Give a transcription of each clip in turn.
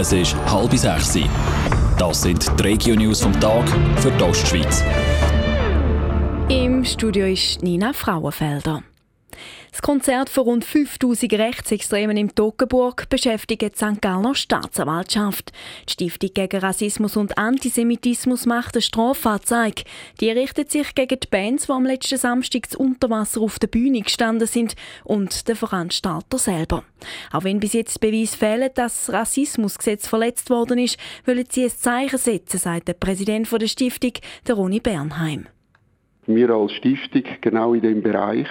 Es ist halb sechs. Das sind die Regio-News vom Tag für die Ostschweiz. Im Studio ist Nina Frauenfelder. Das Konzert von rund 5000 Rechtsextremen im Toggenburg beschäftigt die St. Galler Staatsanwaltschaft. Die Stiftung gegen Rassismus und Antisemitismus macht eine Strafanzeige. Die richtet sich gegen die Bands, die am letzten Samstag zu Unterwasser auf der Bühne gestanden sind und den Veranstalter selber. Auch wenn bis jetzt Beweis fehlen, dass das Rassismusgesetz verletzt worden ist, wollen sie ein Zeichen setzen, sagt der Präsident der Stiftung, der Ronny Bernheim. Wir als Stiftung genau in dem Bereich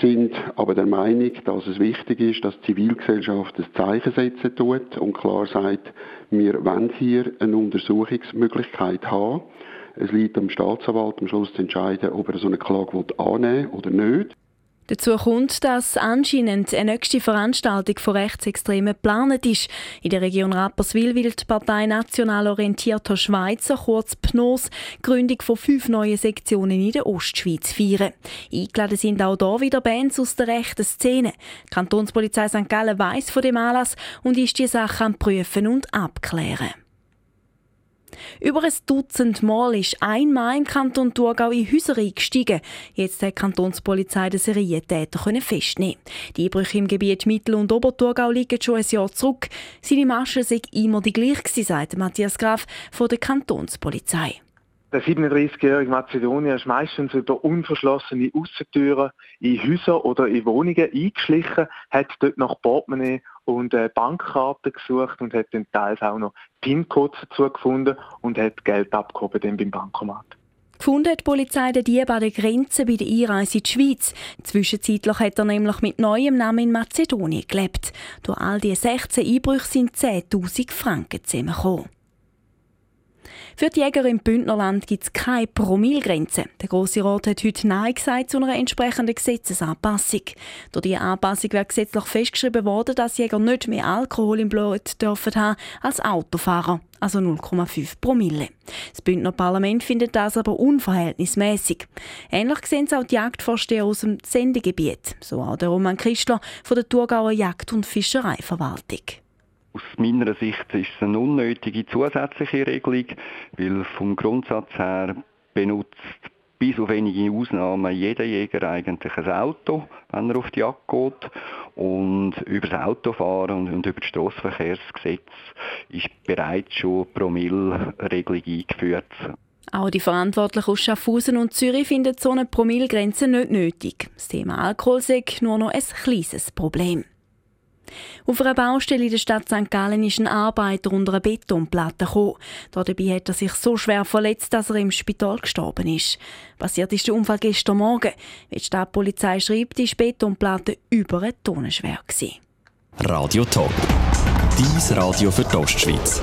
sind aber der Meinung, dass es wichtig ist, dass die Zivilgesellschaft ein Zeichen setzen tut und klar sagt, wir wollen hier eine Untersuchungsmöglichkeit haben. Es liegt am Staatsanwalt am Schluss zu entscheiden, ob er so eine Klage annehmen will oder nicht. Dazu kommt, dass anscheinend eine nächste Veranstaltung von Rechtsextremen geplant ist. In der Region Rapperswil will die Partei National Orientierter Schweizer, kurz PNOS, Gründung von fünf neuen Sektionen in der Ostschweiz feiern. Eingeladen sind auch hier wieder Bands aus der rechten Szene. Die Kantonspolizei St. Gallen weiss von dem Anlass und ist die Sache am Prüfen und Abklären. Über ein Dutzend Mal ist ein Mann im Kanton Thurgau in Häuser eingestiegen. Jetzt hat die Kantonspolizei den Serientäter festnehmen Die Einbrüche im Gebiet Mittel- und Oberthurgau liegen schon ein Jahr zurück. Seine Masche sei immer die gleiche, sagt Matthias Graf von der Kantonspolizei. Der 37-jährige Mazedonier ist meistens über unverschlossene Aussentüren in Häuser oder in Wohnungen eingeschlichen, hat dort nach Portemonnaie und äh, Bankkarten gesucht und hat dann teils auch noch PIN-Codes dazu gefunden und hat Geld abgehoben dann beim Bankomat. Gefunden hat die Polizei den Dieb an der Grenze bei der Einreise in die Schweiz. Zwischenzeitlich hat er nämlich mit neuem Namen in Mazedonien gelebt. Durch all diese 16 Einbrüche sind 10'000 Franken zusammengekommen. Für die Jäger im Bündnerland gibt es keine Promilgrenze. Der Grosse Rat hat heute Nein gesagt zu einer entsprechenden Gesetzesanpassung. Durch diese Anpassung wäre gesetzlich festgeschrieben worden, dass Jäger nicht mehr Alkohol im Blut dürfen haben als Autofahrer, also 0,5 Promille. Das Bündner Parlament findet das aber unverhältnismäßig. Ähnlich sehen es auch die Jagdvorsteher aus dem Sendegebiet, so auch der Roman Christler von der Thurgauer Jagd- und Fischereiverwaltung. Aus meiner Sicht ist es eine unnötige zusätzliche Regelung, weil vom Grundsatz her benutzt bis auf wenige Ausnahmen jeder Jäger eigentlich ein Auto, wenn er auf die Jagd geht. Und über das Autofahren und über das Strassenverkehrsgesetz ist bereits schon Promille-Regelung eingeführt. Auch die Verantwortlichen aus Schaffhausen und Zürich finden so eine Promillegrenze nicht nötig. Das Thema Alkohol sei nur noch ein kleines Problem. Auf einer Baustelle in der Stadt St. Gallen ist ein Arbeiter unter eine Betonplatte gekommen. Dabei hat er sich so schwer verletzt, dass er im Spital gestorben ist. Passiert ist der Unfall gestern Morgen. Wie die Stadtpolizei schreibt, ist die Betonplatte über eine Tonne schwer. Radio Top. Dies Radio für die Ostschweiz.